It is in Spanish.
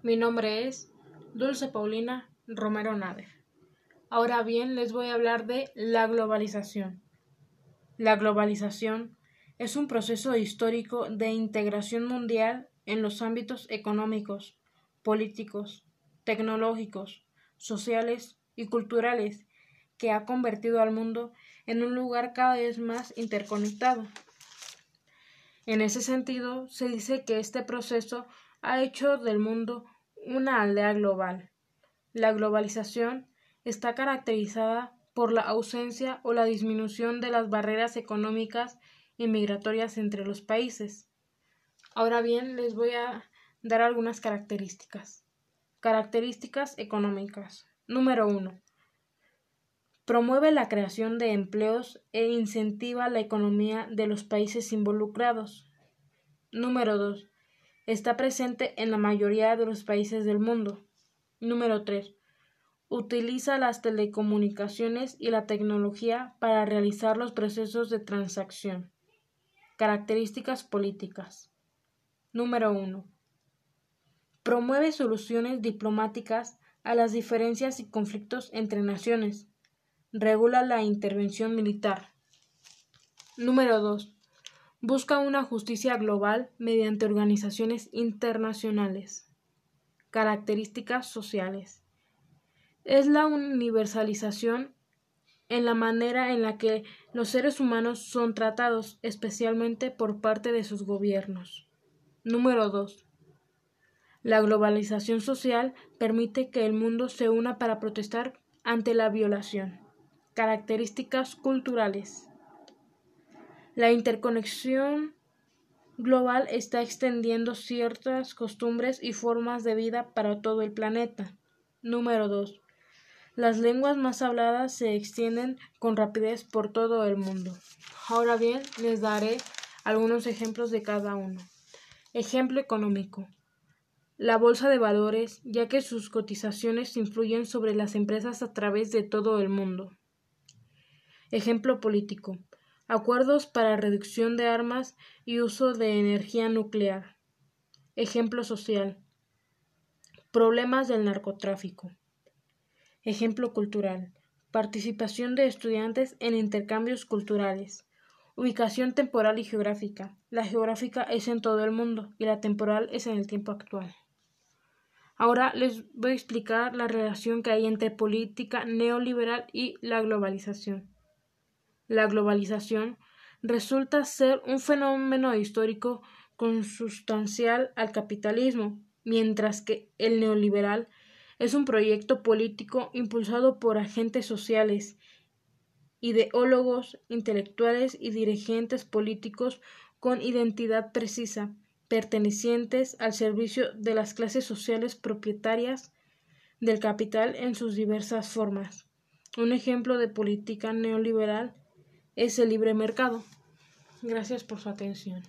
Mi nombre es Dulce Paulina Romero Nader. Ahora bien, les voy a hablar de la globalización. La globalización es un proceso histórico de integración mundial en los ámbitos económicos, políticos, tecnológicos, sociales y culturales que ha convertido al mundo en un lugar cada vez más interconectado. En ese sentido, se dice que este proceso ha hecho del mundo una aldea global. La globalización está caracterizada por la ausencia o la disminución de las barreras económicas y migratorias entre los países. Ahora bien, les voy a dar algunas características. Características económicas. Número 1. Promueve la creación de empleos e incentiva la economía de los países involucrados. Número 2. Está presente en la mayoría de los países del mundo. Número 3. Utiliza las telecomunicaciones y la tecnología para realizar los procesos de transacción. Características políticas. Número 1. Promueve soluciones diplomáticas a las diferencias y conflictos entre naciones. Regula la intervención militar. Número 2. Busca una justicia global mediante organizaciones internacionales. Características sociales es la universalización en la manera en la que los seres humanos son tratados, especialmente por parte de sus gobiernos. Número 2. La globalización social permite que el mundo se una para protestar ante la violación. Características culturales. La interconexión global está extendiendo ciertas costumbres y formas de vida para todo el planeta. Número 2. Las lenguas más habladas se extienden con rapidez por todo el mundo. Ahora bien, les daré algunos ejemplos de cada uno. Ejemplo económico. La bolsa de valores, ya que sus cotizaciones influyen sobre las empresas a través de todo el mundo. Ejemplo político. Acuerdos para reducción de armas y uso de energía nuclear. Ejemplo social. Problemas del narcotráfico. Ejemplo cultural. Participación de estudiantes en intercambios culturales. Ubicación temporal y geográfica. La geográfica es en todo el mundo y la temporal es en el tiempo actual. Ahora les voy a explicar la relación que hay entre política neoliberal y la globalización. La globalización resulta ser un fenómeno histórico consustancial al capitalismo, mientras que el neoliberal es un proyecto político impulsado por agentes sociales, ideólogos, intelectuales y dirigentes políticos con identidad precisa, pertenecientes al servicio de las clases sociales propietarias del capital en sus diversas formas. Un ejemplo de política neoliberal es el libre mercado. Gracias por su atención.